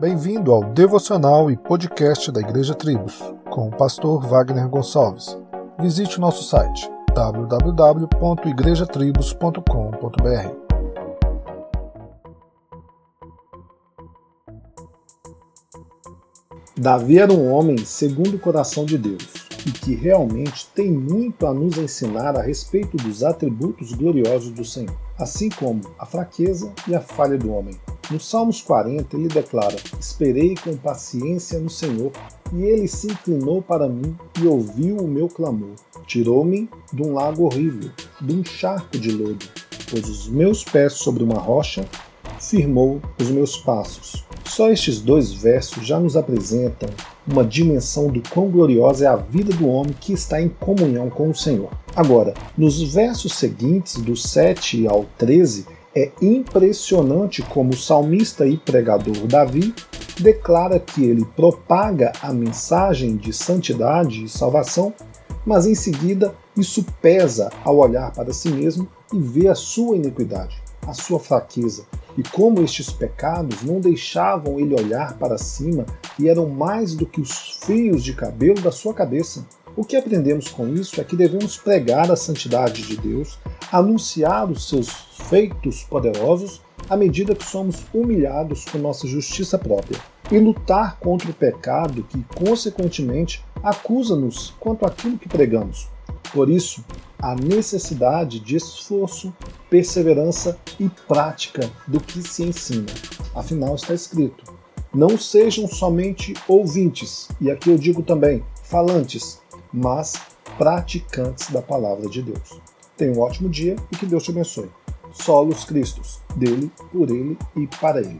Bem-vindo ao devocional e podcast da Igreja Tribos, com o pastor Wagner Gonçalves. Visite nosso site www.igrejatribos.com.br. Davi era um homem segundo o coração de Deus e que realmente tem muito a nos ensinar a respeito dos atributos gloriosos do Senhor, assim como a fraqueza e a falha do homem. No Salmos 40, ele declara: Esperei com paciência no Senhor, e ele se inclinou para mim e ouviu o meu clamor. Tirou-me de um lago horrível, de um charco de lodo, pôs os meus pés sobre uma rocha, firmou os meus passos. Só estes dois versos já nos apresentam uma dimensão do quão gloriosa é a vida do homem que está em comunhão com o Senhor. Agora, nos versos seguintes, do 7 ao 13, é impressionante como o salmista e pregador Davi declara que ele propaga a mensagem de santidade e salvação, mas em seguida isso pesa ao olhar para si mesmo e ver a sua iniquidade, a sua fraqueza, e como estes pecados não deixavam ele olhar para cima e eram mais do que os fios de cabelo da sua cabeça. O que aprendemos com isso é que devemos pregar a santidade de Deus, anunciar os seus feitos poderosos à medida que somos humilhados com nossa justiça própria, e lutar contra o pecado que, consequentemente, acusa-nos quanto àquilo que pregamos. Por isso, a necessidade de esforço, perseverança e prática do que se ensina. Afinal, está escrito: não sejam somente ouvintes, e aqui eu digo também falantes, mas praticantes da palavra de Deus. Tenha um ótimo dia e que Deus te abençoe. Solos Cristos, dele, por ele e para ele.